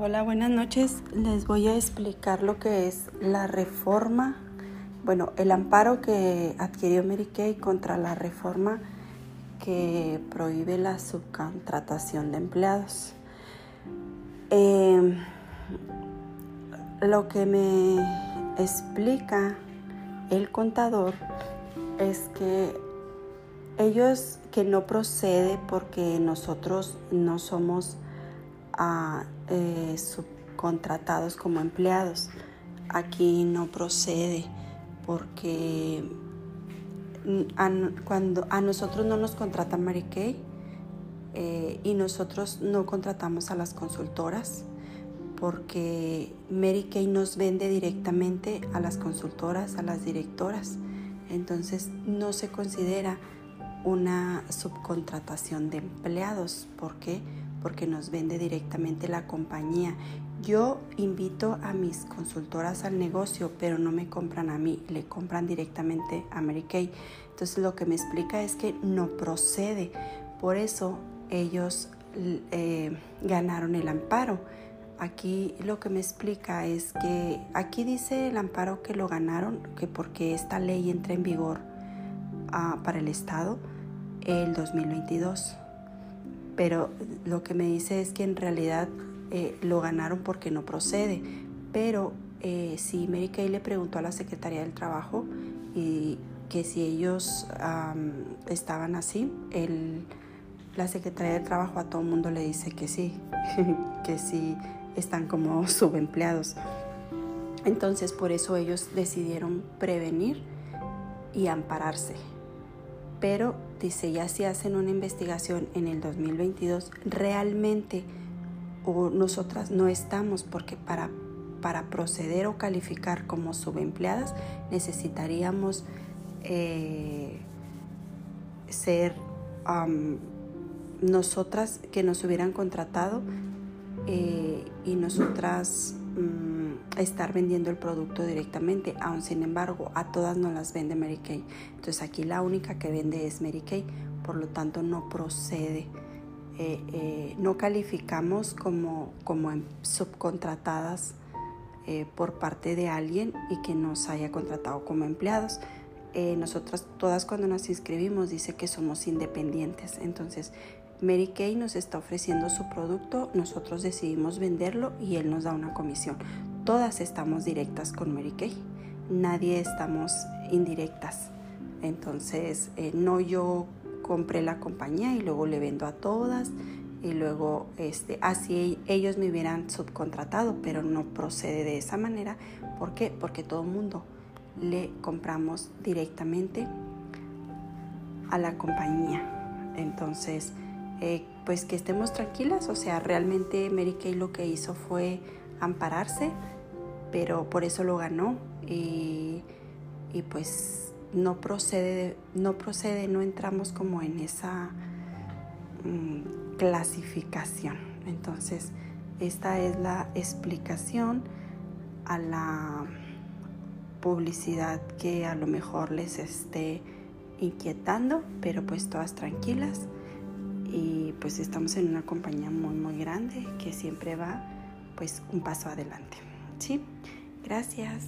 Hola, buenas noches. Les voy a explicar lo que es la reforma, bueno, el amparo que adquirió Mary Kay contra la reforma que prohíbe la subcontratación de empleados. Eh, lo que me explica el contador es que ellos que no procede porque nosotros no somos ah, eh, subcontratados como empleados. Aquí no procede porque a, cuando a nosotros no nos contrata Mary Kay eh, y nosotros no contratamos a las consultoras porque Mary Kay nos vende directamente a las consultoras, a las directoras. Entonces no se considera una subcontratación de empleados. ¿Por qué? Porque nos vende directamente la compañía. Yo invito a mis consultoras al negocio, pero no me compran a mí, le compran directamente a Mary Kay. Entonces lo que me explica es que no procede. Por eso ellos eh, ganaron el amparo. Aquí lo que me explica es que aquí dice el amparo que lo ganaron, que porque esta ley entra en vigor ah, para el Estado el 2022. Pero lo que me dice es que en realidad eh, lo ganaron porque no procede. Pero eh, si Mary Kay le preguntó a la Secretaría del Trabajo y que si ellos estaban así, la Secretaría del Trabajo a todo el mundo le dice que sí, que sí están como subempleados. Entonces por eso ellos decidieron prevenir y ampararse. Pero dice, ya si hacen una investigación en el 2022, realmente o nosotras no estamos porque para, para proceder o calificar como subempleadas necesitaríamos eh, ser nosotras que nos hubieran contratado eh, y nosotras mm, estar vendiendo el producto directamente, aun sin embargo a todas nos las vende Mary Kay. Entonces aquí la única que vende es Mary Kay, por lo tanto no procede. Eh, eh, no calificamos como, como subcontratadas por parte de alguien y que nos haya contratado como empleados. nosotras todas cuando nos inscribimos dice que somos independientes, entonces Mary Kay nos está ofreciendo su producto, nosotros decidimos venderlo y él nos da una comisión. Todas estamos directas con Mary Kay, nadie estamos indirectas. Entonces, eh, no yo compré la compañía y luego le vendo a todas y luego este, así ellos me hubieran subcontratado, pero no procede de esa manera. ¿Por qué? Porque todo el mundo le compramos directamente a la compañía. Entonces, eh, pues que estemos tranquilas, o sea, realmente Mary Kay lo que hizo fue ampararse, pero por eso lo ganó y, pues no procede, no procede, no entramos como en esa mm, clasificación. Entonces, esta es la explicación a la publicidad que a lo mejor les esté inquietando, pero pues todas tranquilas y pues estamos en una compañía muy muy grande que siempre va pues un paso adelante. ¿Sí? Gracias.